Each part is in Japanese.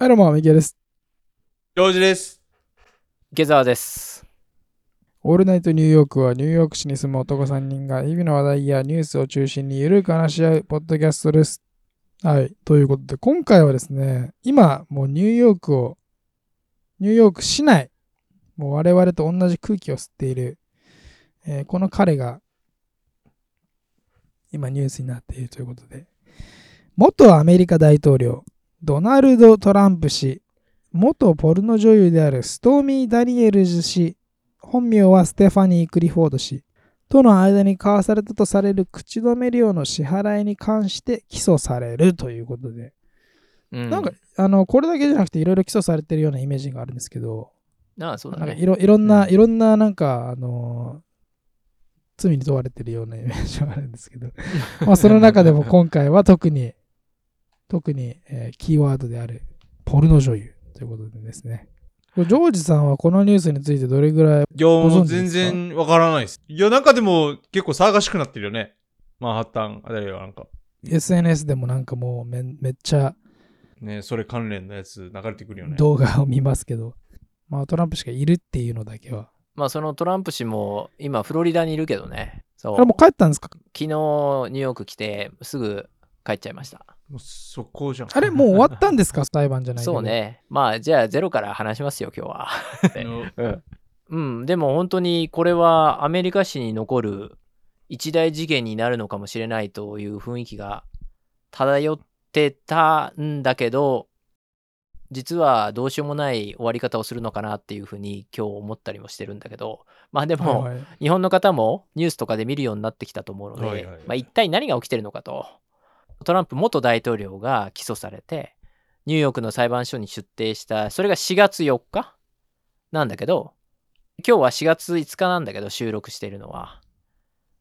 はい、どうも、ミケです。ジョージです。池澤です。オールナイトニューヨークはニューヨーク市に住む男3人が日々の話題やニュースを中心にゆるく話し合うポッドキャストです。はい。ということで、今回はですね、今、もうニューヨークを、ニューヨーク市内、もう我々と同じ空気を吸っている、えーこの彼が、今ニュースになっているということで、元アメリカ大統領、ドナルド・トランプ氏、元ポルノ女優であるストーミー・ダニエルズ氏、本名はステファニー・クリフォード氏との間に交わされたとされる口止め料の支払いに関して起訴されるということで、うん、なんか、あの、これだけじゃなくていろいろ起訴されてるようなイメージがあるんですけど、ああ、そうだね。なんかいろいろんな、うん。いろんななんか、あの罪に問われてるようなイメージがあるんですけど、まあその中でも今回は特に、特に、えーキーワードであるポルノ女優ということでですね。ジョージさんはこのニュースについてどれぐらい、いや、もご存う全知ですか？然わからないです。いや、なんかでも結構騒がしくなってるよね。マンハッタンあたりはなんか。SNS でもなんかもうめめっちゃね、それ関連のやつ流れてくるよね。動画を見ますけど、まあトランプ氏がいるっていうのだけは。まあ、そのトランプ氏も今、フロリダにいるけどね。そう。あれもう帰ったんですか昨日、ニューヨーク来て、すぐ帰っちゃいました。もう速攻じゃん。あれもう終わったんですか？裁判じゃないそう。ね。まあ、じゃあ、ゼロから話しますよ、今日は。のうん。うん、でも本当にこれはアメリカ史に残る一大事件になるのかもしれないという雰囲気が漂ってたんだけど、実はどうしようもない終わり方をするのかなっていうふうに今日思ったりもしてるんだけど、まあでも、日本の方もニュースとかで見るようになってきたと思うので、はいはいはいまあ、一体何が起きてるのかと。トランプ元大統領が起訴されて、ニューヨークの裁判所に出廷した、それが4月4日？なんだけど、今日は4月5日なんだけど、収録しているのは。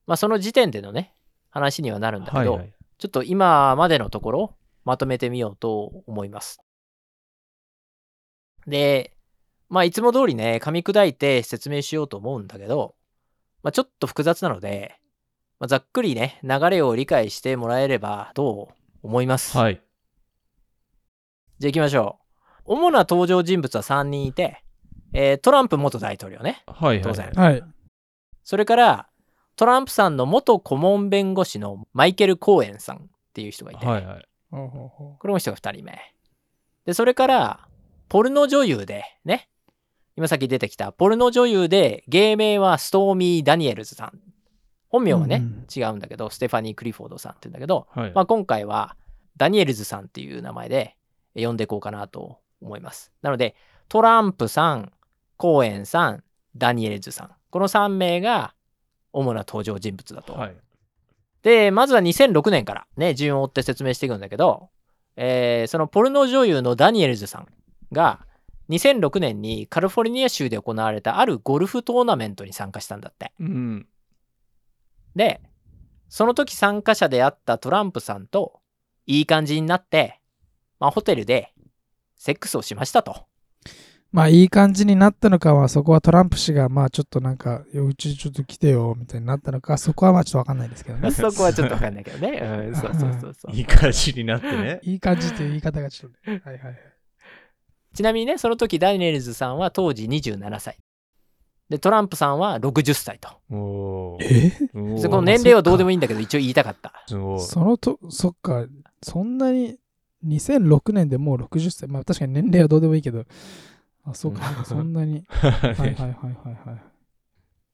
まあその時点でのね、話にはなるんだけど、はいはい。ちょっと今までのところまとめてみようと思います。で、まあいつも通りね、噛み砕いて説明しようと思うんだけど、まあちょっと複雑なので、まあ、ざっくりね、流れを理解してもらえればと思います？はい。じゃあ行きましょう。主な登場人物は3人いて、えートランプ元大統領ね。はい。当然はい。それから、トランプさんの元顧問弁護士のマイケル・コーエンさんっていう人がいて、はいはい。これも人が2人目。で、それから、ポルノ女優で、ね。今さっき出てきた、ポルノ女優で、芸名はストーミー・ダニエルズさん。本名はね、うん違うんだけど、ステファニー・クリフォードさんって言うんだけど、はい。まあ、今回は、ダニエルズさんっていう名前で呼んでいこうかなと思います。なので、トランプさん、コーエンさん、ダニエルズさん。この3名が主な登場人物だと。はい。で、まずは2006年からね、順を追って説明していくんだけど、えーそのポルノ女優のダニエルズさんが、2006年にカリフォルニア州で行われたあるゴルフトーナメントに参加したんだって。うん。で、その時参加者であったトランプさんといい感じになって、まあ、ホテルでセックスをしましたと。まあいい感じになったのかは、そこはトランプ氏がまあちょっとなんか、うちちょっと来てよみたいになったのか、そこはまあちょっとわかんないですけどね。そこはちょっとわかんないけどね。うん、そうそうそうそう。いい感じになってね。いい感じという言い方がちょっとね。はいはいはい。ちなみにね、その時ダニエルズさんは当時27歳。で、トランプさんは60歳と。え？おーでこの年齢はどうでもいいんだけど、一応言いたかった。すごい。そのと、そっか、そんなに、2006年でもう60歳。まあ確かに年齢はどうでもいいけど、あ、そうか、そんなに。は いはいはいはいはい。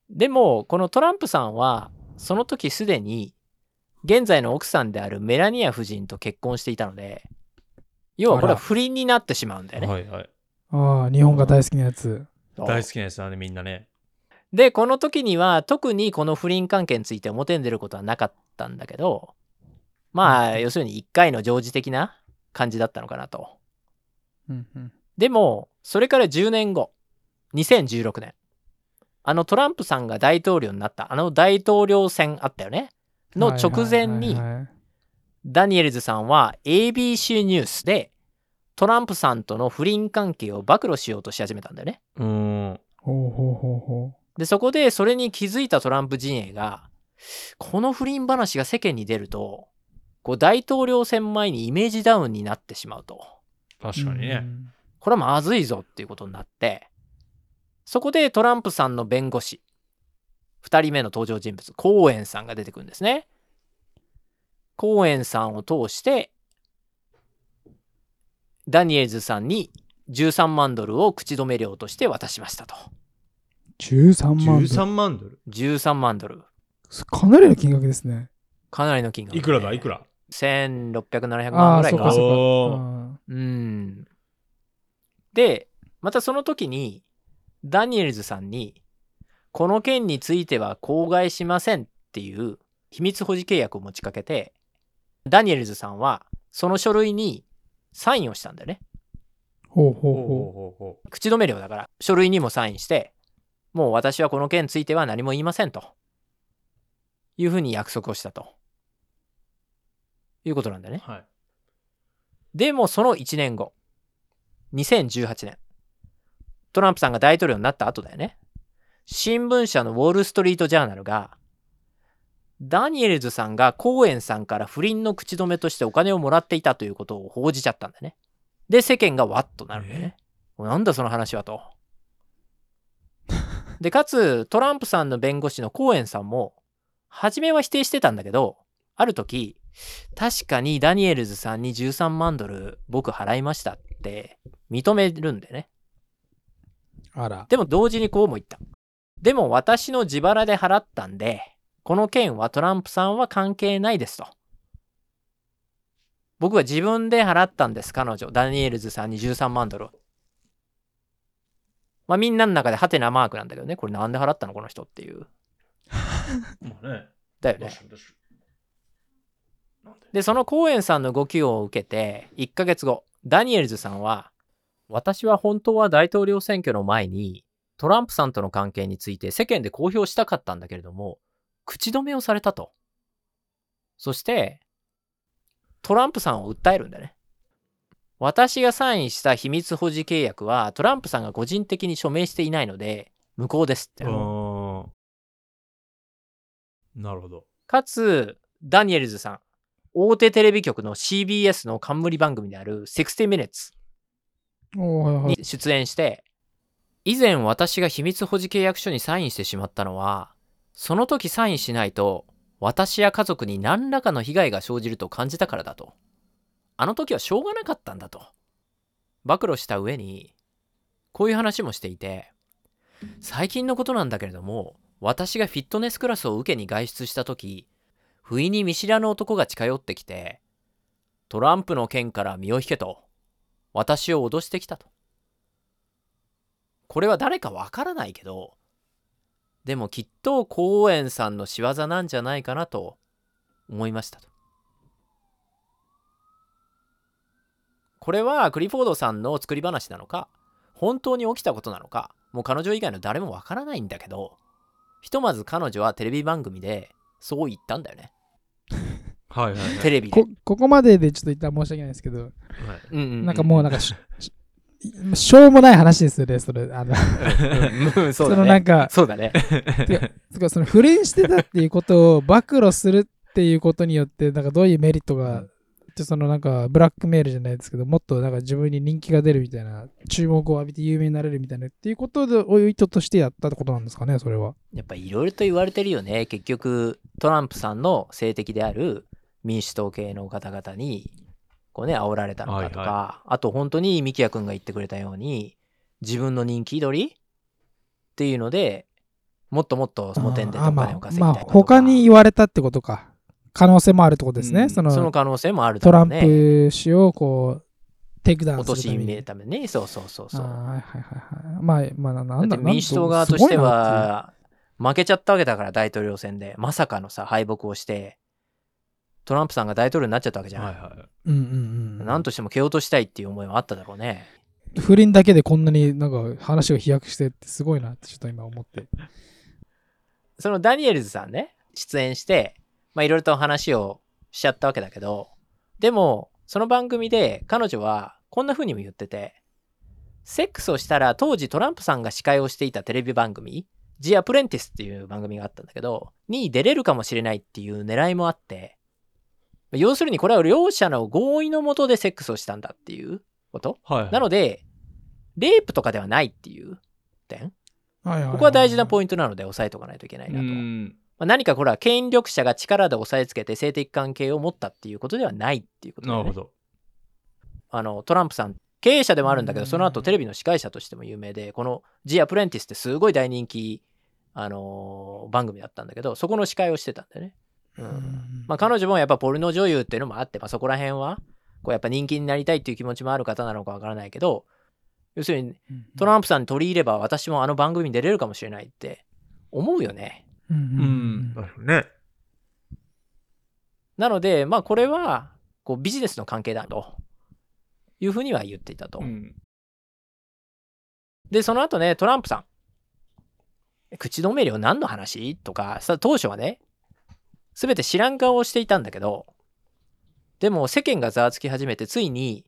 でも、このトランプさんは、その時すでに、現在の奥さんであるメラニア夫人と結婚していたので、要はこれは不倫になってしまうんだよね。はいはい。ああ、日本が大好きなやつ。大好きなやつだね、みんなね。で、この時には特にこの不倫関係について表に出ることはなかったんだけど、まあ、要するに一回の常時的な感じだったのかなと。うんうん。でも、それから10年後、2016年、あのトランプさんが大統領になった、あの大統領選あったよね。の直前にはいはいはいはいダニエルズさんは ABC ニュースでトランプさんとの不倫関係を暴露しようとし始めたんだよね。うーん。ほうほうほうほで、そこでそれに気づいたトランプ陣営が、この不倫話が世間に出ると、こう大統領選前にイメージダウンになってしまうと。確かにね。これはまずいぞっていうことになって、そこでトランプさんの弁護士、2人目の登場人物、コーエンさんが出てくるんですね。コーエンさんを通して、ダニエルズさんに13万ドルを口止め料として渡しましたと。13万ドル？13万ドル？13万ドル。かなりの金額ですね。かなりの金額、いくらだ？いくら ?1600、700ああ、万ぐらいかそうか。うん。で、またその時に、ダニエルズさんに、この件については口外しませんっていう秘密保持契約を持ちかけて、ダニエルズさんはその書類にサインをしたんだよね。ほうほうほうほほうほ口止め料だから、書類にもサインして、もう私はこの件については何も言いませんと。いうふうに約束をしたと。いうことなんだよね。う。はい。でもその1年後、2018年、トランプさんが大統領になった後だよね。新聞社のウォール・ストリート・ジャーナルが、ダニエルズさんがコーエンさんから不倫の口止めとしてお金をもらっていたということを報じちゃったんだね。で、世間がわっとなるんだよね。なんだその話はと。で、かつ、トランプさんの弁護士のコーエンさんも、初めは否定してたんだけど、ある時、確かにダニエルズさんに13万ドル僕払いましたって認めるんでね。う。あら。でも同時にこうも言った。でも私の自腹で払ったんで、この件はトランプさんは関係ないですと。僕は自分で払ったんです、彼女。ダニエルズさんに13万ドル。まあみんなの中でハテナマークなんだけどね。これなんで払ったのこの人っていう。まあね。だよね。で？で、そのコーエンさんの動きを受けて、1ヶ月後、ダニエルズさんは、私は本当は大統領選挙の前に、トランプさんとの関係について世間で公表したかったんだけれども、口止めをされたと。そして、トランプさんを訴えるんだね。私がサインした秘密保持契約は、トランプさんが個人的に署名していないので、無効ですって。なるほど。かつ、ダニエルズさん、大手テレビ局の CBS の冠番組である60 Minutes。に出演して、以前私が秘密保持契約書にサインしてしまったのは、その時サインしないと、私や家族に何らかの被害が生じると感じたからだと。あの時はしょうがなかったんだと。暴露した上に、こういう話もしていて、最近のことなんだけれども、私がフィットネスクラスを受けに外出した時、不意に見知らぬ男が近寄ってきて、トランプの件から身を引けと、私を脅してきたと。これは誰かわからないけど、でもきっとコーエンさんの仕業なんじゃないかなと思いましたと。これはクリフォードさんの作り話なのか、本当に起きたことなのか、もう彼女以外の誰もわからないんだけど、ひとまず彼女はテレビ番組でそう言ったんだよね。はいはいはい。テレビでこ。ここまででちょっと一旦申し訳ないですけど、はいうんうんうんなんかもうなんか し、ょうもない話ですよね、それ。あの、うんそうだね。のなんか、そうだね。つかその不倫してたっていうことを暴露するっていうことによって、なんかどういうメリットが、でそのなんかブラックメールじゃないですけど、もっとなんか自分に人気が出るみたいな、注目を浴びて有名になれるみたいなっていうことでを意図としてやったってことなんですかね、それは。やっぱいろいろと言われてるよね。結局、トランプさんの政敵である民主党系の方々に、こうね、煽られたのかとか、はいはあと本当にミキヤ君が言ってくれたように、自分の人気取り？っていうので、もっともっとその点でお金を稼ぎまあたいかとか、他に言われたってことか。可能性もあるってことですね。うんそのその可能性もあるだ。トランプ氏をこう、テイクダウン落としするために。めるためにね、そうそうそうそう。あーはいはいはいはい。まあ、まあ、ななんだ民主党側として、は負けちゃったわけだから大統領選でまさかのさ敗北をしてトランプさんが大統領になっちゃったわけじゃん、はいはい。ううんうんうん。なんとしても蹴落としたいっていう思いはあっただろうね不倫だけでこんなになんか話が飛躍してってすごいなってちょっと今思って。そのダニエルズさんね出演してまあいろいろと話をしちゃったわけだけどでもその番組で彼女はこんな風にも言っててセックスをしたら当時トランプさんが司会をしていたテレビ番組「ジアプレンティス」っていう番組があったんだけどに出れるかもしれないっていう狙いもあって要するにこれは両者の合意のもとでセックスをしたんだっていうこと？はい。なので、レイプとかではないっていう点？はいはいいここは大事なポイントなので押さえておかないといけないなと。まうん。あ、何かこれは権力者が力で押さえつけて性的関係を持ったっていうことではないっていうことねなるほど。あのトランプさん経営者でもあるんだけどうんその後テレビの司会者としても有名でこの「ジ・アプレンティス」ってすごい大人気、あのー番組だったんだけどそこの司会をしてたんだよね。うんうんまあ、彼女もやっぱポルノ女優っていうのもあって、まあ、そこら辺はこうやっぱ人気になりたいっていう気持ちもある方なのかわからないけど要するにトランプさんに取り入れば私もあの番組に出れるかもしれないって思うよね。うんね。なのでまあこれはこうビジネスの関係だというふうには言っていたと。うん。で、その後ね、トランプさん。口止め料何の話？とか、さ当初はね、すべて知らん顔をしていたんだけど、でも世間がざわつき始めて、ついに、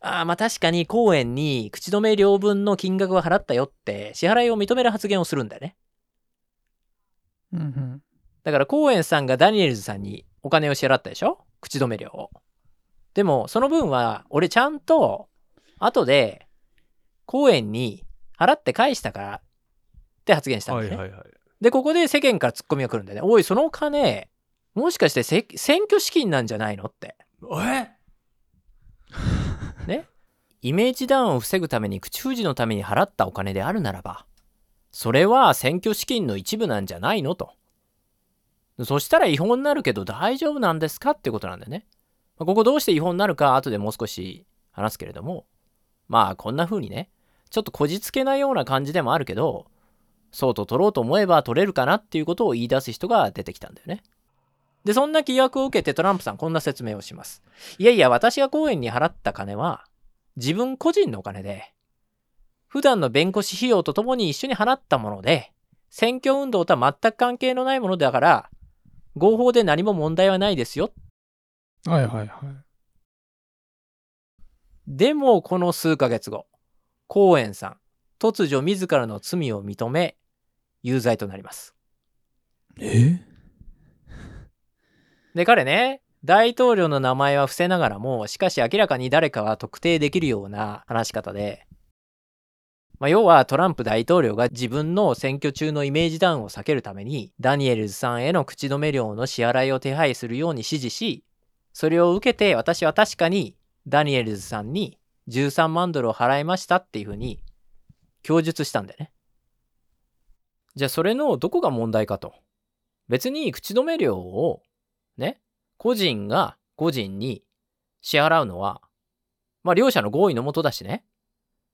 ああ、まあ確かに公園に口止め料分の金額は払ったよって、支払いを認める発言をするんだよね。うんうんだから、コーエンさんがダニエルズさんにお金を支払ったでしょ？口止め料を。でも、その分は、俺ちゃんと、後で、コーエンに払って返したからって発言したんだよね。はいはいはい。で、ここで世間からツッコミが来るんだよね。おい、そのお金、もしかしてせ選挙資金なんじゃないのって。え？ね？イメージダウンを防ぐために口封じのために払ったお金であるならば、それは選挙資金の一部なんじゃないのと。そしたら違法になるけど大丈夫なんですかってことなんだよね。まあここどうして違法になるか後でもう少し話すけれども、まあこんな風にね、ちょっとこじつけなような感じでもあるけど、そうと取ろうと思えば取れるかなっていうことを言い出す人が出てきたんだよね。で、そんな疑惑を受けてトランプさんこんな説明をします。いやいや、私が公園に払った金は、自分個人のお金で、普段の弁護士費用とともに一緒に払ったもので、選挙運動とは全く関係のないものだから、合法で何も問題はないですよ。はいはいはい。でも、この数ヶ月後、コーエンさん、突如自らの罪を認め、有罪となります。え？で、彼ね、大統領の名前は伏せながらも、しかし明らかに誰かは特定できるような話し方で、まあ、要はトランプ大統領が自分の選挙中のイメージダウンを避けるために、ダニエルズさんへの口止め料の支払いを手配するように指示し、それを受けて私は確かにダニエルズさんに13万ドルを払いましたっていうふうに供述したんだよね。じゃあそれのどこが問題かと。別に口止め料をね、個人が個人に支払うのは、まあ両者の合意のもとだしね、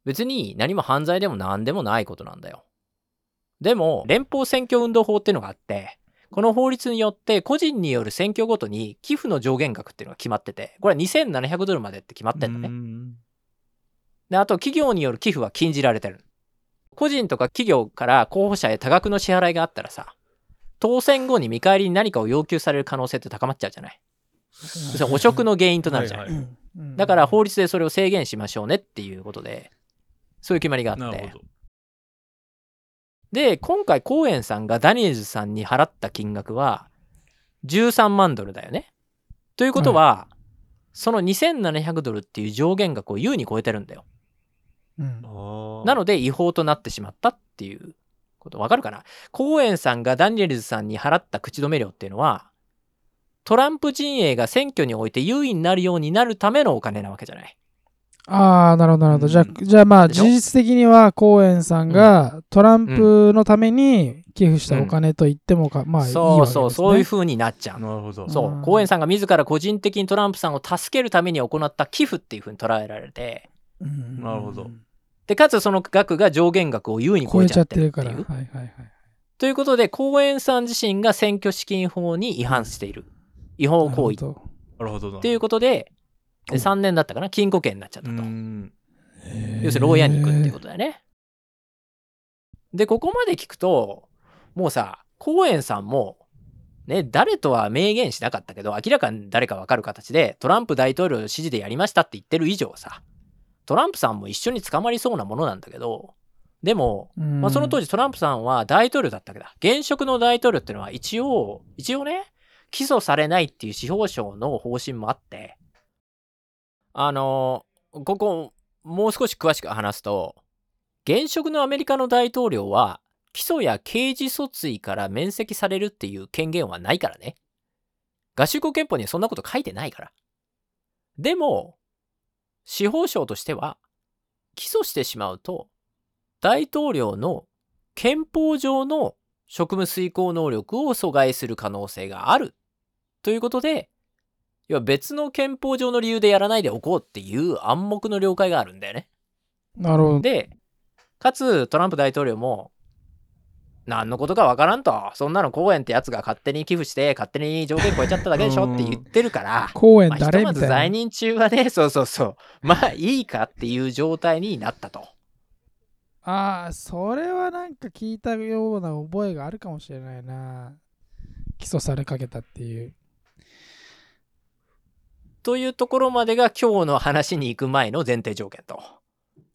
別に何も犯罪でも何でもないことなんだよ。でも、連邦選挙運動法っていうのがあって、この法律によって個人による選挙ごとに寄付の上限額っていうのが決まってて、これは2700ドルまでって決まってんだね。ね。で、あと企業による寄付は禁じられてる。個人とか企業から候補者へ多額の支払いがあったらさ、当選後に見返りに何かを要求される可能性って高まっちゃうじゃない。それ汚職の原因となるじゃない。はいはいうんだから法律でそれを制限しましょうねっていうことで、そういう決まりがあって。で、今回コーエンさんがダニエルズさんに払った金額は13万ドルだよね。ということは、その2700ドルっていう上限額を優に超えてるんだよ。うんなので違法となってしまったっていうことわかるかな？コーエンさんがダニエルズさんに払った口止め料っていうのはトランプ陣営が選挙において優位になるようになるためのお金なわけじゃない。ああ、なるほど、なるほど。じゃあう、じゃあまあ、事実的には、コーエンさんがトランプのために寄付したお金と言ってもか、まあいいわけです、ね。そうそう、そういう風になっちゃう。なるほど。そうう、んコーエンさんが自ら個人的にトランプさんを助けるために行った寄付っていう風に捉えられて、うんなるほどで、かつその額が上限額を優に超超えちゃってるから。るっていう。はいはいはい。ということで、コーエンさん自身が選挙資金法に違反している。違法行為っなるほなるほどな。ていうことで、でお3年だったかな禁錮刑になっちゃったうと。要するに牢屋に行くっていうことだよね。で、ここまで聞くと、もうさ、コーエンさんも、ね、誰とは明言しなかったけど、明らかに誰かわかる形で、トランプ大統領の指示でやりましたって言ってる以上さ、トランプさんも一緒に捕まりそうなものなんだけど、でも、うんまあ、その当時トランプさんは大統領だったわけだ。現職の大統領っていうのは一応、一応ね、起訴されないっていう司法省の方針もあって、あの、ここ、もう少し詳しく話すと、現職のアメリカの大統領は、起訴や刑事訴追から免責されるっていう権限はないからね。合衆国憲法にはそんなこと書いてないから。でも、司法省としては、起訴してしまうと、大統領の憲法上の職務遂行能力を阻害する可能性があるということで、要は別の憲法上の理由でやらないでおこうっていう暗黙の了解があるんだよね。なるほど。で、かつトランプ大統領も、何のことかわからんと、そんなの公園ってやつが勝手に寄付して、勝手に条件超えちゃっただけでしょって言ってるから、公園まあ、ひとまず誰みたいな。在任中はね、そうそうそう、まあいいかっていう状態になったと。ああ、それはなんか聞いたような覚えがあるかもしれないな。起訴されかけたっていう。というところまでが今日の話に行く前の前提条件と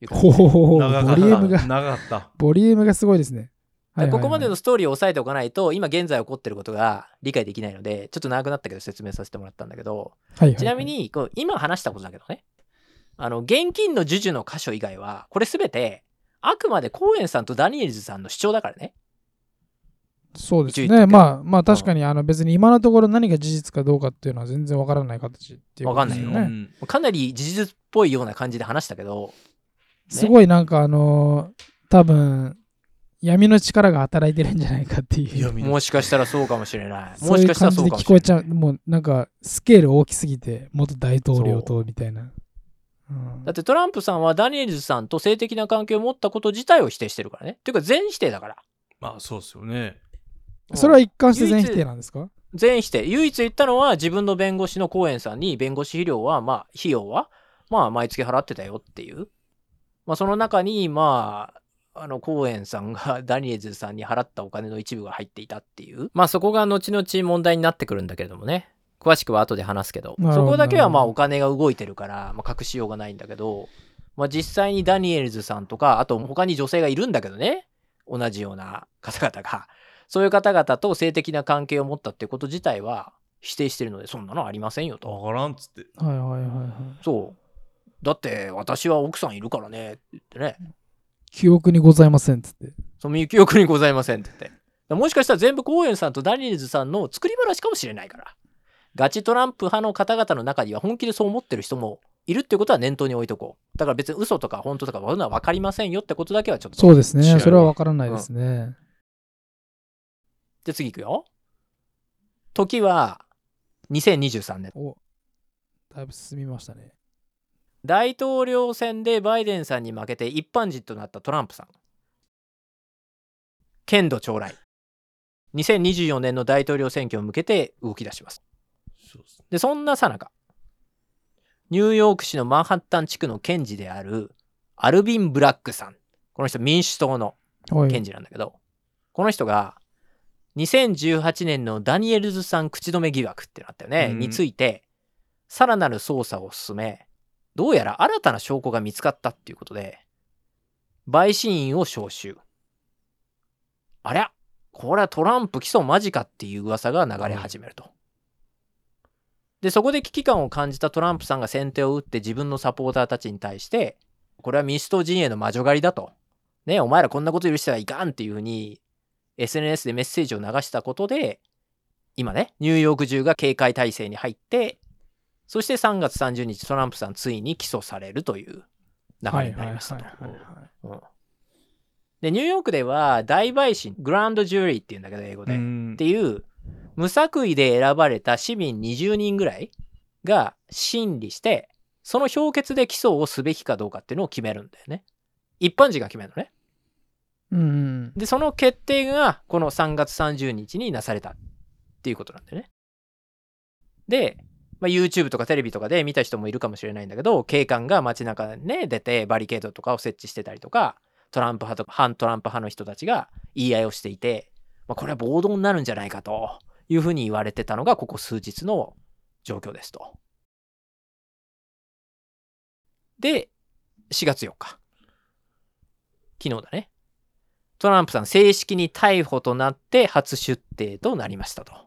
ほほほほボ。リュームが、長かった。ボリュームがすごいですね。はいはいはい。ここまでのストーリーを押さえておかないと、今現在起こってることが理解できないので、ちょっと長くなったけど説明させてもらったんだけど、はいはいはい。ちなみ、に、こう今話したことだけどね、あの、現金の授受の箇所以外は、これすべて、あくまでコーエンさんとダニエルズさんの主張だからね。そうですね。まあ、まあ確かにあの別に今のところ何が事実かどうかっていうのは全然わからない形っていうわかんね。うん。かなり事実っぽいような感じで話したけど、すごいなんかあのー多分闇の力が働いてるんじゃないかっていう。もしかしたらそうかもしれない。そういうもしかしたら感じでそうかもしれない。聞こえちゃう。もうなんかスケール大きすぎて、元大統領とみたいな。うんだってトランプさんはダニエルズさんと性的な関係を持ったこと自体を否定してるからね。っていうか全否定だから。まあそうですよね。うんそれは一貫して全否定なんですか？全否定。唯一言ったのは自分の弁護士のコーエンさんに弁護士費料は、まあ、費用は、まあ、毎月払ってたよっていう。まあ、その中に、まあ、あの、コーエンさんが ダニエルズさんに払ったお金の一部が入っていたっていう。まあ、そこが後々問題になってくるんだけれどもね。詳しくは後で話すけど。そこだけはまあ、お金が動いてるから、まあ、隠しようがないんだけど、まあ、実際にダニエルズさんとか、あと他に女性がいるんだけどね。同じような方々が。そういう方々と性的な関係を持ったってこと自体は否定してるので、そんなのありませんよと。わからんっつって。はいはいはいはい。そう。だって私は奥さんいるからねって言ってね。記憶にございませんっつって。その記憶にございませんって言って。もしかしたら全部コーエンさんとダニエルズさんの作り話かもしれないから。ガチトランプ派の方々の中には本気でそう思ってる人もいるってことは念頭に置いとこう。だから別に嘘とか本当とかそういうのは分かりませんよってことだけはちょっと。そうですね。それはわからないですね。じゃあ次いくよ。時は2023年。お、だいぶ進みましたね。大統領選でバイデンさんに負けて一般人となったトランプさん。剣道将来。2024年の大統領選挙を向けて動き出します。で、そんなさなか、ニューヨーク市のマンハッタン地区の検事であるアルビン・ブラックさん。この人民主党のはい。検事なんだけど、この人が2018年のダニエルズさん口止め疑惑ってなったよね、うんについて、さらなる捜査を進め、どうやら新たな証拠が見つかったっていうことで、陪審員を招集。ありゃこれはトランプ起訴間近っていう噂が流れ始めると。で、そこで危機感を感じたトランプさんが先手を打って自分のサポーターたちに対して、これは民主党陣営の魔女狩りだと。ね、お前らこんなこと許してはいかんっていうふうに SNS でメッセージを流したことで、今ね、ニューヨーク中が警戒態勢に入って、そして3月30日、トランプさんついに起訴されるという流れになりましたで、ニューヨークでは大陪審、グランドジュリーっていうんだけど、英語で。っうんていう、無作為で選ばれた市民20人ぐらいが審理して、その評決で起訴をすべきかどうかっていうのを決めるんだよね。一般人が決めるのね。で、その決定がこの3月30日になされたっていうことなんだよね。で、まあ、YouTube とかテレビとかで見た人もいるかもしれないんだけど、警官が街中にね、出てバリケードとかを設置してたりとか、トランプ派とか反トランプ派の人たちが言い合いをしていて、まあ、これは暴動になるんじゃないかというふうに言われてたのが、ここ数日の状況ですと。で、4月4日。昨日だね。トランプさん正式に逮捕となって初出廷となりましたと。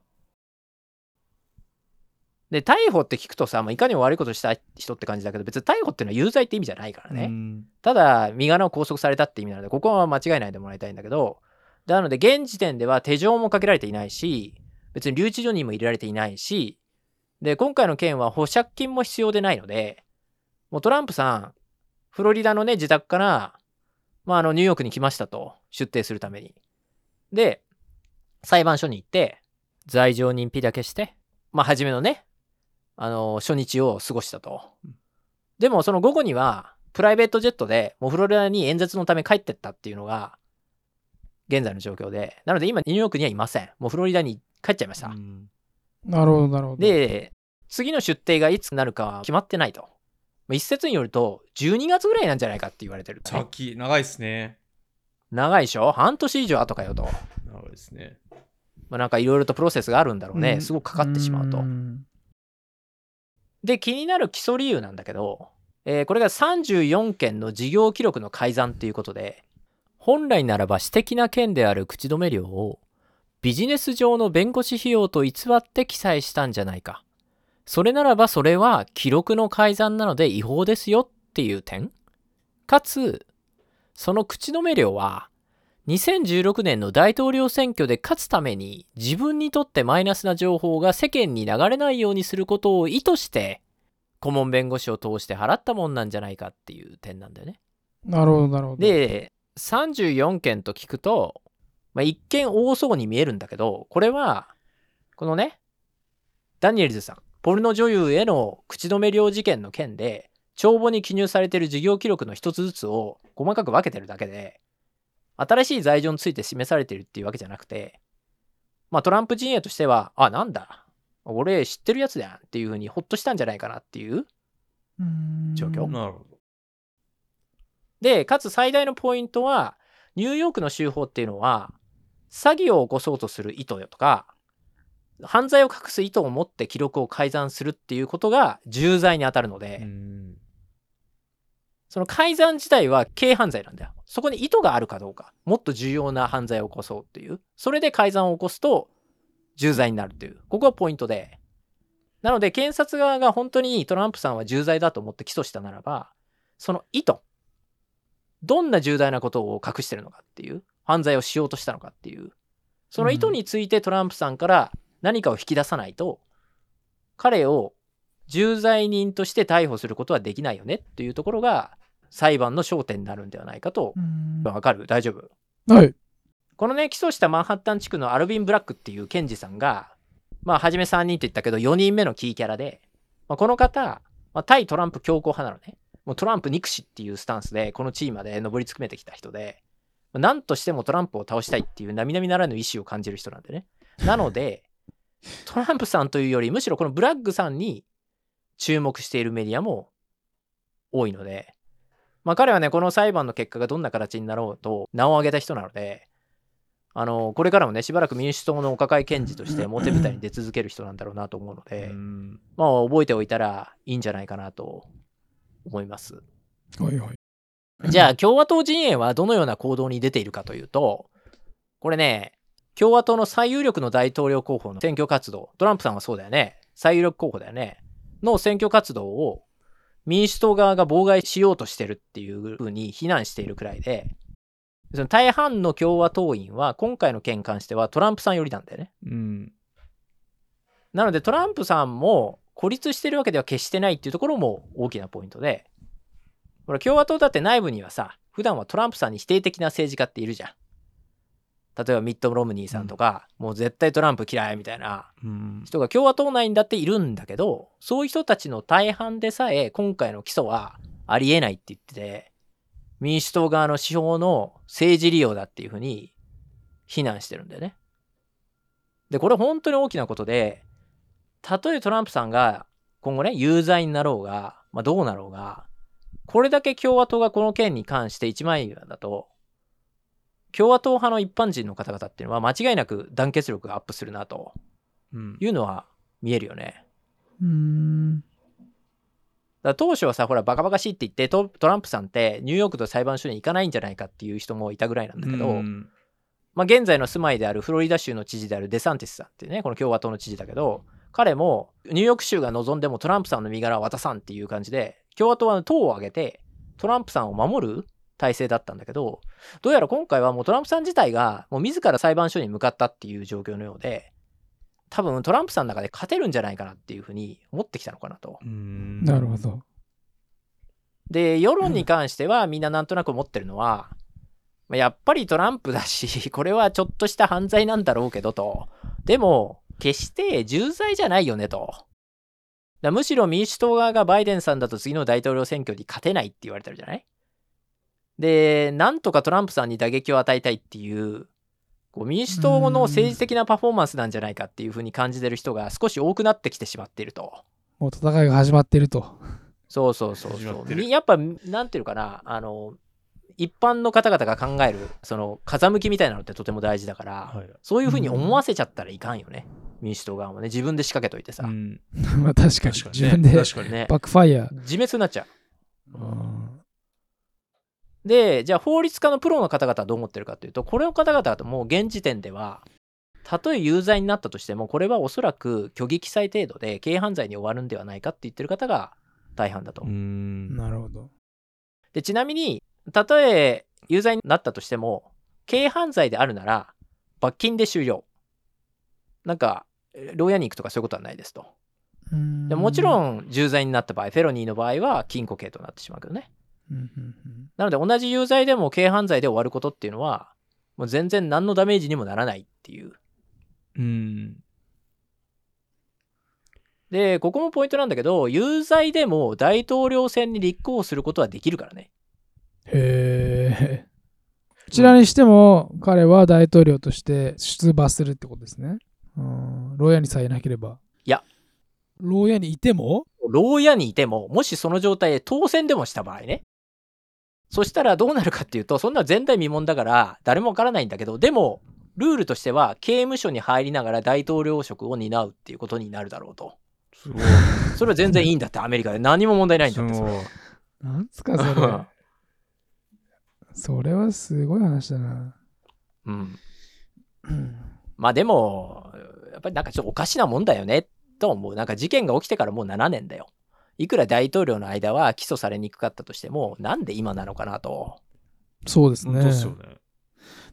で、逮捕って聞くとさ、まあ、いかにも悪いことした人って感じだけど、別に逮捕っていうのは有罪って意味じゃないからね。うんただ、身柄を拘束されたって意味なので、ここは間違えないでもらいたいんだけど、なので、現時点では手錠もかけられていないし、別に留置所にも入れられていないし、で、今回の件は保釈金も必要でないので、もうトランプさん、フロリダのね、自宅から、まあ、あの、ニューヨークに来ましたと、出廷するために。で、裁判所に行って、罪状認否だけして、まあ、初めのね、あの、初日を過ごしたと。でも、その午後には、プライベートジェットで、もうフロリダに演説のため帰ってったっていうのが、現在の状況で。なので、今、ニューヨークにはいません。もうフロリダに帰っちゃいました。うんなるほど、なるほど。、で、次の出廷がいつになるかは決まってないと。まあ一説によると、12月ぐらいなんじゃないかって言われてる、先、長いですね。長いでしょ？半年以上後かよと。長いですね。まあ、なんかいろいろとプロセスがあるんだろうね。うんすごくかかってしまうと。んで、気になる基礎理由なんだけど、えーこれが34件の事業記録の改ざんっていうことで、本来ならば私的な件である口止め料をビジネス上の弁護士費用と偽って記載したんじゃないか。それならばそれは記録の改ざんなので違法ですよっていう点かつ、その口止め料は2016年の大統領選挙で勝つために自分にとってマイナスな情報が世間に流れないようにすることを意図して顧問弁護士を通して払ったもんなんじゃないかっていう点なんだよね。なるほど、なるほど。、で、34件と聞くと、まあ、一見多そうに見えるんだけど、これは、このね、ダニエルズさん、ポルノ女優への口止め料事件の件で、帳簿に記入されている事業記録の一つずつを細かく分けてるだけで、新しい罪状について示されてるっていうわけじゃなくて、まあトランプ陣営としては、あ、なんだ、俺知ってるやつだよっていうふうにほっとしたんじゃないかなっていう状況。なるほど。で、かつ最大のポイントは、ニューヨークの州法っていうのは、詐欺を起こそうとする意図よとか、犯罪を隠す意図を持って記録を改ざんするっていうことが重罪に当たるので、うんその改ざん自体は軽犯罪なんだよ。そこに意図があるかどうか、もっと重要な犯罪を起こそうっていう、それで改ざんを起こすと重罪になるっていう、ここがポイントで。なので、検察側が本当にトランプさんは重罪だと思って起訴したならば、その意図、どんな重大なことを隠してるのかっていう、犯罪をしようとしたのかっていう、その意図についてトランプさんから何かを引き出さないと、彼を重罪人として逮捕することはできないよねっていうところが裁判の焦点になるんではないかとうん。わかる？大丈夫？はい。このね起訴したマンハッタン地区のアルビン・ブラックっていう検事さんがまあ初め3人って言ったけど4人目のキーキャラで、まあ、この方、まあ、対トランプ強硬派なのね。もうトランプ憎しっていうスタンスでこの地位まで上り詰めてきた人でまあ何としてもトランプを倒したいっていう並々ならぬ意思を感じる人なんでね。なのでトランプさんというよりむしろこのブラッグさんに注目しているメディアも多いので、まあ彼はね、この裁判の結果がどんな形になろうと名を挙げた人なので、あの、これからもね、しばらく民主党のお抱え検事として 表舞台に出続ける人なんだろうなと思うので、うんまあ覚えておいたらいいんじゃないかなと思います。はいはい。じゃあ、共和党陣営はどのような行動に出ているかというと、これね、共和党の最有力の大統領候補の選挙活動、トランプさんはそうだよね、最有力候補だよね、の選挙活動を民主党側が妨害しようとしてるっていうふうに非難しているくらいで、その大半の共和党員は今回の件に関してはトランプさん寄りなんだよね。うんなのでトランプさんも孤立してるわけでは決してないっていうところも大きなポイントで、これ共和党だって内部にはさ、普段はトランプさんに否定的な政治家っているじゃん。例えばミッド・ロムニーさんとか、もう絶対トランプ嫌いみたいなうん人が共和党内にだっているんだけど、そういう人たちの大半でさえ今回の起訴はありえないって言ってて、民主党側の司法の政治利用だっていうふうに非難してるんだよね。で、これ本当に大きなことで、たとえトランプさんが今後ね、有罪になろうが、まあどうなろうが、これだけ共和党がこの件に関して一枚岩だと、共和党派の一般人の方々っていうのは間違いなく団結力がアップするなとうんいうのは見えるよね。うーん。だから当初はさ、ほら、バカバカしいって言ってト、トランプさんってニューヨークの裁判所に行かないんじゃないかっていう人もいたぐらいなんだけど、うんまあ現在の住まいであるフロリダ州の知事であるデサンティスさんっていうね、この共和党の知事だけど、彼もニューヨーク州が望んでもトランプさんの身柄は渡さんっていう感じで共和党は党を挙げてトランプさんを守る体制だったんだけどどうやら今回はもうトランプさん自体がもう自ら裁判所に向かったっていう状況のようで多分トランプさんの中で勝てるんじゃないかなっていうふうに思ってきたのかなと。うんなるほど。で世論に関してはみんななんとなく思ってるのは、まあやっぱりトランプだし これはちょっとした犯罪なんだろうけどとでも決して重罪じゃないよねとだむしろ民主党側がバイデンさんだと次の大統領選挙に勝てないって言われてるじゃない？でなんとかトランプさんに打撃を与えたいっていうこう民主党の政治的なパフォーマンスなんじゃないかっていうふうに感じてる人が少し多くなってきてしまっていると。もう戦いが始まっていると。そうそうそうそう。やっぱ、なんていうのかな、あの、一般の方々が考える、その、風向きみたいなのってとても大事だから、はいそういうふうに思わせちゃったらいかんよね。民主党側もね、自分で仕掛けといてさ。うん まあ確かに確かにね自分で確かにね、バックファイヤー。自滅になっちゃう。うんで、じゃあ法律家のプロの方々はどう思ってるかというと、これの方々だともう現時点では、たとえ有罪になったとしても、これはおそらく虚偽記載程度で軽犯罪に終わるんではないかって言ってる方が大半だと。うんなるほど。でちなみにたとえ有罪になったとしても軽犯罪であるなら罰金で終了なんかえ牢屋に行くとかそういうことはないですとでもちん。ろん重罪になった場合フェロニーの場合は禁錮刑となってしまうけどねなので同じ有罪でも軽犯罪で終わることっていうのはもう全然何のダメージにもならないっていううんでここもポイントなんだけど有罪でも大統領選に立候補することはできるからねへえ。こちらにしても、彼は大統領として出馬するってことですね。うん。牢屋にさえいなければ。いや。牢屋にいても？牢屋にいても、もしその状態で当選でもした場合ね。そしたらどうなるかっていうと、そんな前代未聞だから誰もわからないんだけど、でも、ルールとしては刑務所に入りながら大統領職を担うっていうことになるだろうと。すごいそれは全然いいんだって、アメリカで何も問題ないんだって。そなんつかそれ。それはすごい話だな。うん。うんまあでも、やっぱりなんかちょっとおかしなもんだよね、と思う。なんか事件が起きてからもう7年だよ。いくら大統領の間は起訴されにくかったとしても、なんで今なのかなと。そうですね。すよね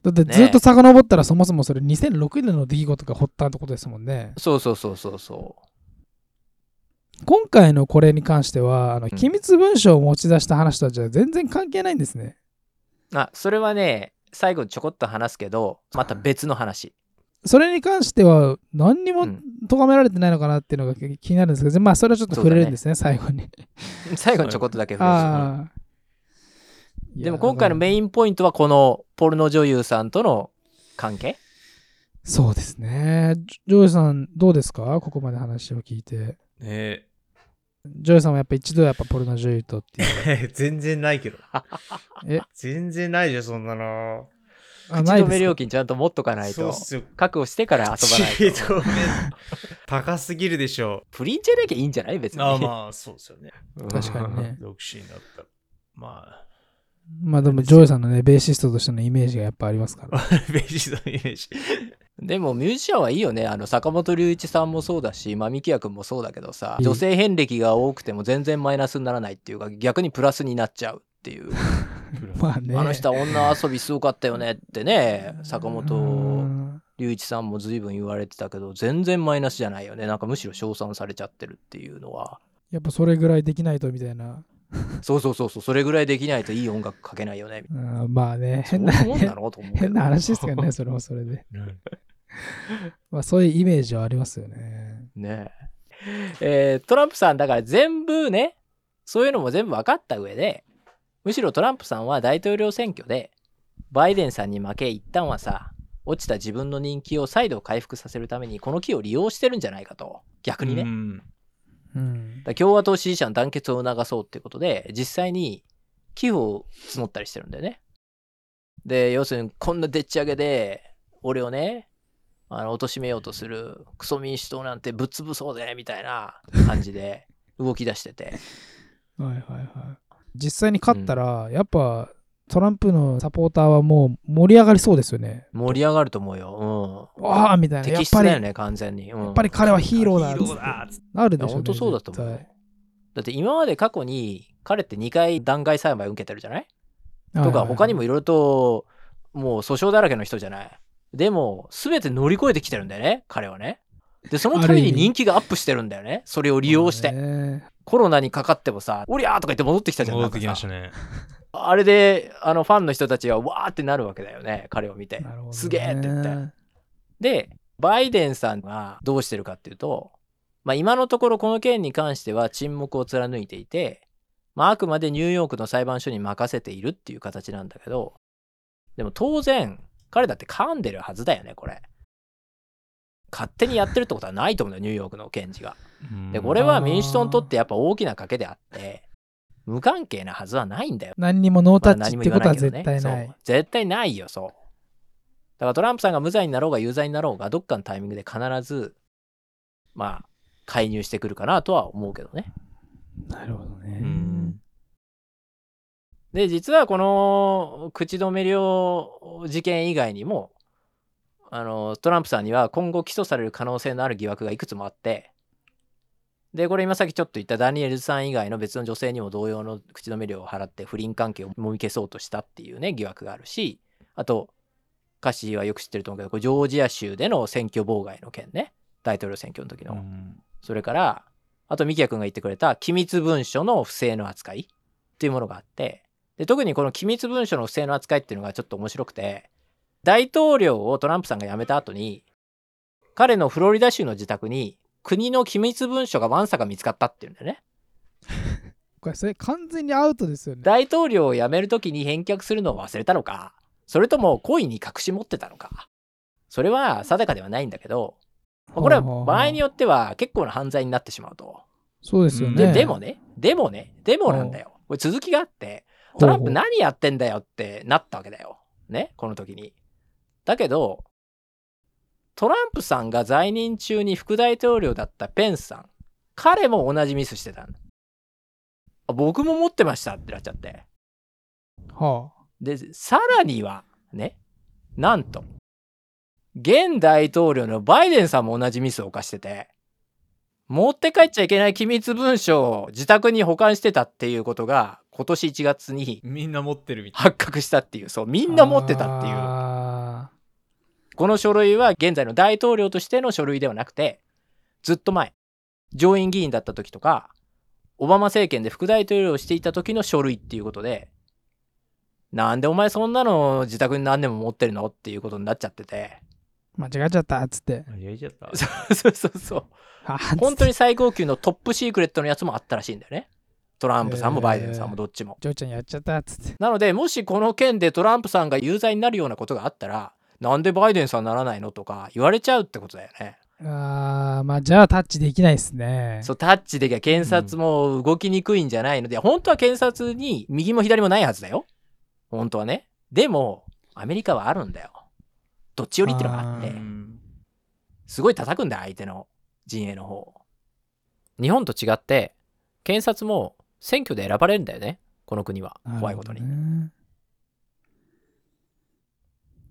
だってずっと遡ったらそもそもそれ2006年の出来事が発端ってことですもんね。そうそうそうそうそう。今回のこれに関しては、あのうん機密文書を持ち出した話とはじゃ全然関係ないんですね。あ、それはね、最後にちょこっと話すけど、また別の話。それに関しては何にもうん咎められてないのかなっていうのが気になるんですけど、まあそれはちょっと触れるんですね、最後に。最後にちょこっとだけ触れる。でも今回のメイン。ポイントはこのポルノ女優さんとの関係？そうですね。ジョイさん、どうですか？ここまで話を聞いて。ねジョイさんはやっぱ一度やっぱポルノ女優とっていう。え 全然ないけどえ？全然ないじゃんそんなの口止め料金ちゃんと持っとかないと。そうっすよ。確保してから遊ばないと。口止め高すぎるでしょ。不倫じゃなきゃいいんじゃない？別に。あまあそうですよね。うん。確かにね。独身だったら。まあ。まあでもジョイさんのね、ベーシストとしてのイメージがやっぱありますから。ベーシストのイメージ。でもミュージシャンはいいよね。あの坂本龍一さんもそうだし間宮君もそうだけどさ女性遍歴が多くても全然マイナスにならないっていうか逆にプラスになっちゃうっていう。まあね。あの人は女遊びすごかったよねってね坂う本ん。龍一さんも随分言われてたけど全然マイナスじゃないよね。なんかむしろ称賛されちゃってるっていうのは。やっぱそれぐらいできないとみたいな。そうそうそうそう。それぐらいできないといい音楽書けないよね。うんまあね、変な、変な話ですけどね、それもそれで。まあそういうイメージはありますよね。ね。ええートランプさんだから全部ねそういうのも全部分かった上でむしろトランプさんは大統領選挙でバイデンさんに負け一旦はさ落ちた自分の人気を再度回復させるためにこの木を利用してるんじゃないかと。逆にね、うん。うん。ら共和党支持者の団結を促そうっていうことで実際に寄付を募ったりしてるんだよね。で要するにこんなでっち上げで俺をねあの貶めようとするクソ民主党なんてぶっ潰そうぜみたいな感じで動き出してて。はいはいはい。実際に勝ったら、やっぱトランプのサポーターはもう盛り上がりそうですよね。盛り上がると思うよ。わあみたうん。いな。やっぱり、敵質だよね、完全に。うんやっぱり彼はヒーローだヒーローだなるでしょうね。本当そうだと思うだって今まで過去に彼って2回弾劾裁判受けてるじゃない？対とか他にもいろいろともう訴訟だらけの人じゃない？でも全て乗り越えてきてるんだよね、彼はね。で、そのために人気がアップしてるんだよね。それを利用して。ねコロナにかかってもさ、おりゃーとか言って戻ってきたじゃん。戻ってきましたね。あれで、あのファンの人たちはわーってなるわけだよね、彼を見て。すげーって言って。で、バイデンさんがどうしてるかっていうと、まあ、今のところこの件に関しては沈黙を貫いていて、まあ、あくまでニューヨークの裁判所に任せているっていう形なんだけど、でも当然、彼だって噛んでるはずだよね、これ。勝手にやってるってことはないと思うんだよ、ニューヨークの検事が。で、これは民主党にとってやっぱ大きな賭けであって、無関係なはずはないんだよ。何にもノータまあッチってことは絶対ないけどねそう。絶対ないよ、そう。だからトランプさんが無罪になろうが有罪になろうが、どっかのタイミングで必ず、まあ、介入してくるかなとは思うけどね。なるほどね。うんで、実はこの口止め料事件以外にも、あの、トランプさんには今後起訴される可能性のある疑惑がいくつもあって、で、これ今さっきちょっと言ったダニエルさん以外の別の女性にも同様の口止め料を払って不倫関係をもみ消そうとしたっていうね、疑惑があるし、あと、カシーはよく知ってると思うけど、これジョージア州での選挙妨害の件ね、大統領選挙の時の。それから、あと、ミキヤ君が言ってくれた機密文書の不正の扱いっていうものがあって、で特にこの機密文書の不正の扱いっていうのがちょっと面白くて、大統領をトランプさんが辞めた後に、彼のフロリダ州の自宅に国の機密文書がわんさか見つかったっていうんだよね。これそれ完全にアウトですよね。大統領を辞める時に返却するのを忘れたのか、それとも故意に隠し持ってたのか。それは定かではないんだけど、まあこれは場合によっては結構な犯罪になってしまうと。そうですようんね。ででもね、でもね、でもなんだよ。これ続きがあって、トランプ何やってんだよってなったわけだよ。ね、この時に。だけど、トランプさんが在任中に副大統領だったペンスさん、彼も同じミスしてたんあ僕も持ってましたってなっちゃって。はで、さらには、ね、なんと、現大統領のバイデンさんも同じミスを犯してて、持って帰っちゃいけない機密文書を自宅に保管してたっていうことが、今年1月にみんな持ってるみたい発覚したっていう、そう、みあんな持ってたっていう。あこの書類は現在の大統領としての書類ではなくて、ずっと前、上院議員だった時とか、オバマ政権で副大統領をしていた時の書類っていうことで、なんでお前そんなの自宅に何年も持ってるのっていうことになっちゃってて。ー間違っちゃったっつって。な。やりちゃった。そうそうそう本当に最高級のトップシークレットのやつもあったらしいんだよね。トランプさんもバイデンさんもどっちも。ジョーちゃんやっちゃったっつって。なので、もしこの件でトランプさんが有罪になるようなことがあったら、なんでバイデンさんならないのとか言われちゃうってことだよね。あーまあじゃあタッチできないですね。そう、タッチできゃ検察も動きにくいんじゃないので、本当は検察に右も左もないはずだよ。本当はね。でも、アメリカはあるんだよ。どっち寄りっていうのがあってすごい叩くんだよ、相手の陣営の方。日本と違って、検察も選挙で選ばれるんだよね。この国は。怖いことに。ね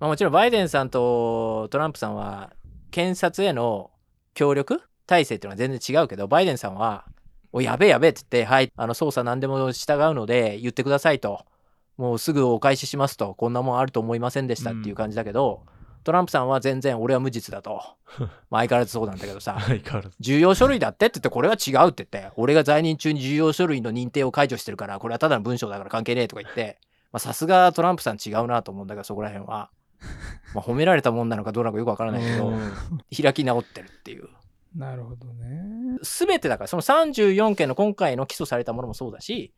まあ、もちろんバイデンさんとトランプさんは検察への協力体制っていうのは全然違うけどバイデンさんは「おやべえやべえ」って言って「はいあの捜査何でも従うので言ってください」と「もうすぐお返しします」と「こんなもんあると思いませんでした」っていう感じだけど、トランプさんは全然俺は無実だと、まあ、相変わらずそうなんだけどさ。重要書類だってって言ってこれは違うって言って。俺が在任中に重要書類の認定を解除してるからこれはただの文章だから関係ねえとか言って。まあさすがトランプさん違うなと思うんだけどそこら辺は、まあ、褒められたもんなのかどうなのかよくわからないけどうん開き直ってるっていうなるほどね。全てだからその34件の今回の起訴されたものもそうだし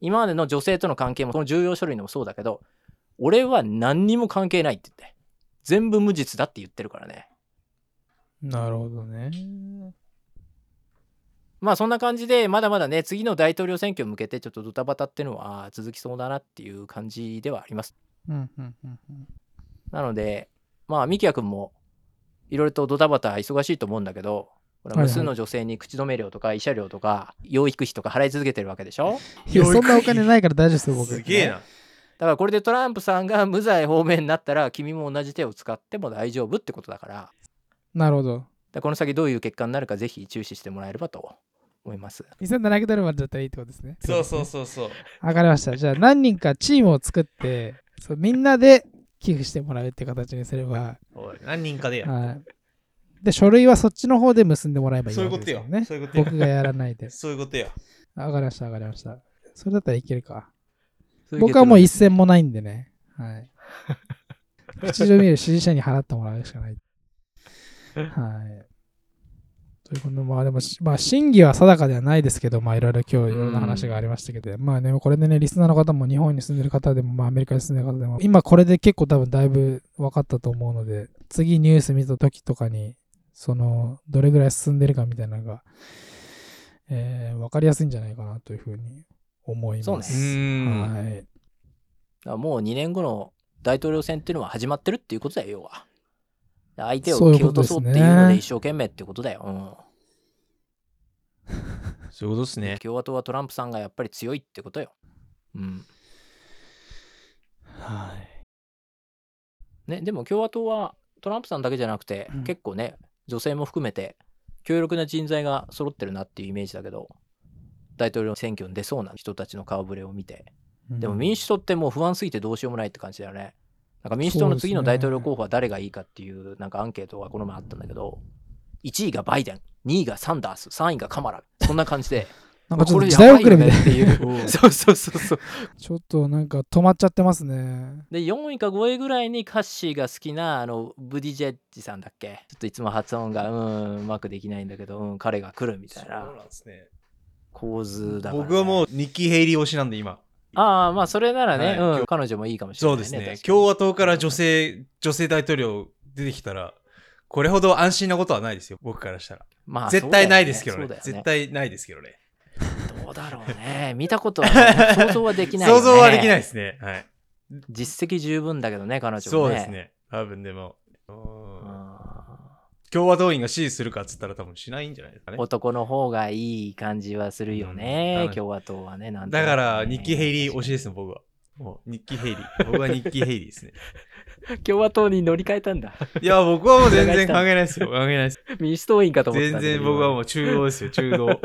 今までの女性との関係もこの重要書類のもそうだけど俺は何にも関係ないって言って全部無実だって言ってるからねなるほどね。まあそんな感じでまだまだね次の大統領選挙に向けてちょっとドタバタっていうのは続きそうだなっていう感じではあります。うんうんうんうんなのでまあミキヤ君もいろいろとドタバタ忙しいと思うんだけどほら無数の女性に口止め料とか慰謝料とか養育費とか払い続けてるわけでしょ？いや、そんなお金ないから大丈夫ですよ、僕。すげえな。だからこれでトランプさんが無罪方面になったら君も同じ手を使っても大丈夫ってことだからなるほど。らこの先どういう結果になるかぜひ注視してもらえればと思います2700ドルまでだったらいいってことですね。そうそうそうそう。わかりました。じゃあ何人かチームを作って、そうみんなで寄付してもらうって形にすれば、おい何人かでや。はい。で、書類はそっちの方で結んでもらえばいいそういわうことよ。けですよね。そういうことよ。僕がやらないで。そういうことよ。わかりました、わかりました。それだったらいけるか。僕はもう一銭もないんでね。はい。口上見る支持者に払ってもらうしかない。はい。というこまあでも、まあ、真偽は定かではないですけど、まあいろいろ今日いろんな話がありましたけど、まあね、これでね、リスナーの方も日本に住んでる方でも、まあアメリカに住んでる方でも、今これで結構多分だいぶ分かったと思うので、次ニュース見た時とかに、その、どれぐらい進んでるかみたいなのが、えー、分かりやすいんじゃないかなというふうに思います。そうねうんはい。もう2年後の大統領選っていうのは始まってるっていうことだよ要は相手を蹴落とそうっていうので一生懸命ってことだよ、そういうことですうんね。共和党はトランプさんがやっぱり強いってことよ。うん。はい。ね、でも共和党はトランプさんだけじゃなくて、うん。結構ね女性も含めて強力な人材が揃ってるなっていうイメージだけど大統領選挙に出そうな人たちの顔ぶれを見て。でも民主党ってもう不安すぎてどうしようもないって感じだよねなんか民主党の次の大統領候補は誰がいいかっていうなんかアンケートがこの前あったんだけど1位がバイデン2位がサンダース3位がカマラそんな感じで なんかちょっことれ時代遅れみたいな。やばいよねっていう そうそうそうそうちょっとなんか止まっちゃってますね。で4位か5位ぐらいにカッシーが好きなあのブディジェッジさんだっけ？ちょっといつも発音がうんうまくできないんだけど、うん、彼が来るみたいそうななんですね。構図だから、ね、僕はもうニッキー・ヘイリー推しなんで今。ああまあそれならね、はいうん、彼女もいいかもしれないねそうですね。確かに共和党から女性、女性大統領出てきたら、これほど安心なことはないですよ、僕からしたら。まあ絶対ないですけどねそうだよね絶対ないですけどね。どうだろうね見たことはない 想像はできないよね想像はできないですね。はい。実績十分だけどね彼女もねそうですね。多分でも、うんあ共和党員が支持するかっつったら多分しないんじゃないですかねー。男の方がいい感じはするようねん、共和党はねなんとなくねだから、ニッキー・ヘイリー推しですね、僕は。もう、ニッキー・ヘイリー。僕はニッキー・ヘイリーですね。共和党に乗り換えたんだいや、僕はもう全然関係ないですよ。関係ないです。民主党員かと思ってた全然僕はもう中道ですよ、中道。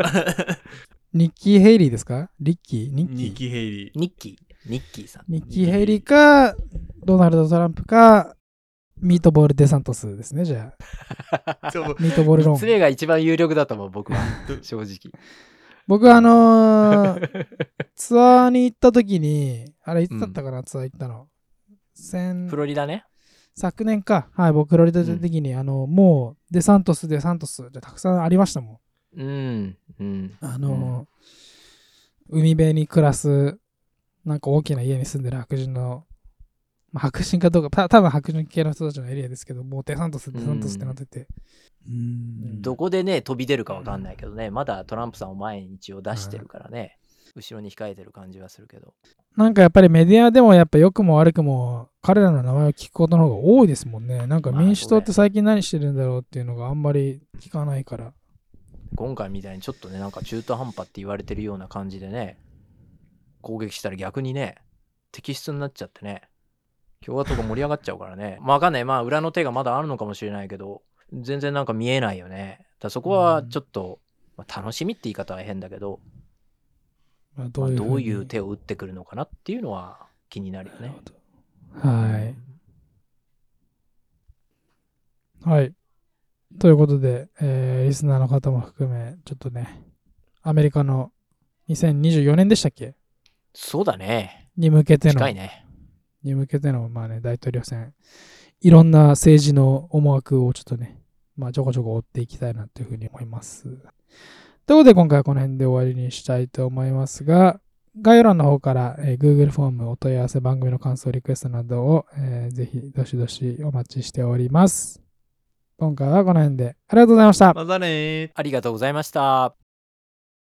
ニッキー・ヘイリーですか？リッキーニッキーニッキー・ヘイリー。ニッキー、ニッキーさん。ニッキー・ヘイリーか、ドナルド・トランプか、ミートボール・デサントスですね、じゃあ。ミートボール・ロン。それが一番有力だと思う、僕は。正直。僕はあのー ツアーに行った時に、あれいつだったかな、ツアー行ったの。先フロリダね。昨年か。はい、僕、フロリダ行った時に、あの、もう、デサントス、デサントス、じゃたくさんありましたもん。うん。うん。あの、海辺に暮らす、なんか大きな家に住んでる白人の、まあ、白人かどうか、た多分白人系の人たちのエリアですけど、もうデサントス、デサントスってなってて。うんどこでね、飛び出るかわかんないけどね、まだトランプさんを前に一応出してるからね、後ろに控えてる感じはするけど。なんかやっぱりメディアでもやっぱ良くも悪くも彼らの名前を聞くことの方が多いですもんね。なんかまあ民主党って最近何してるんだろうっていうのがあんまり聞かないから。今回みたいにちょっとね、なんか中途半端って言われてるような感じでね、攻撃したら逆にね、敵質になっちゃってね、共和党が盛り上がっちゃうからね。まあわかんない。まあ裏の手がまだあるのかもしれないけど、全然なんか見えないよね。だそこはちょっと、まあ楽しみって言い方は変だけど、まあ、どまあういうふうに？どういう手を打ってくるのかなっていうのは気になるよね。はい。はい。ということで、えーリスナーの方も含め、ちょっとね、アメリカの2024年でしたっけ？そうだね。に向けての近いね。に向けての、まあね、大統領選、いろんな政治の思惑をちょっとね、まあ、ちょこちょこ追っていきたいなというふうに思います。ということで、今回はこの辺で終わりにしたいと思いますが、概要欄の方から、えー Google フォーム、お問い合わせ、番組の感想、リクエストなどを、えーぜひ、どしどしお待ちしております。今回はこの辺で、ありがとうございました。またねー。ありがとうございました。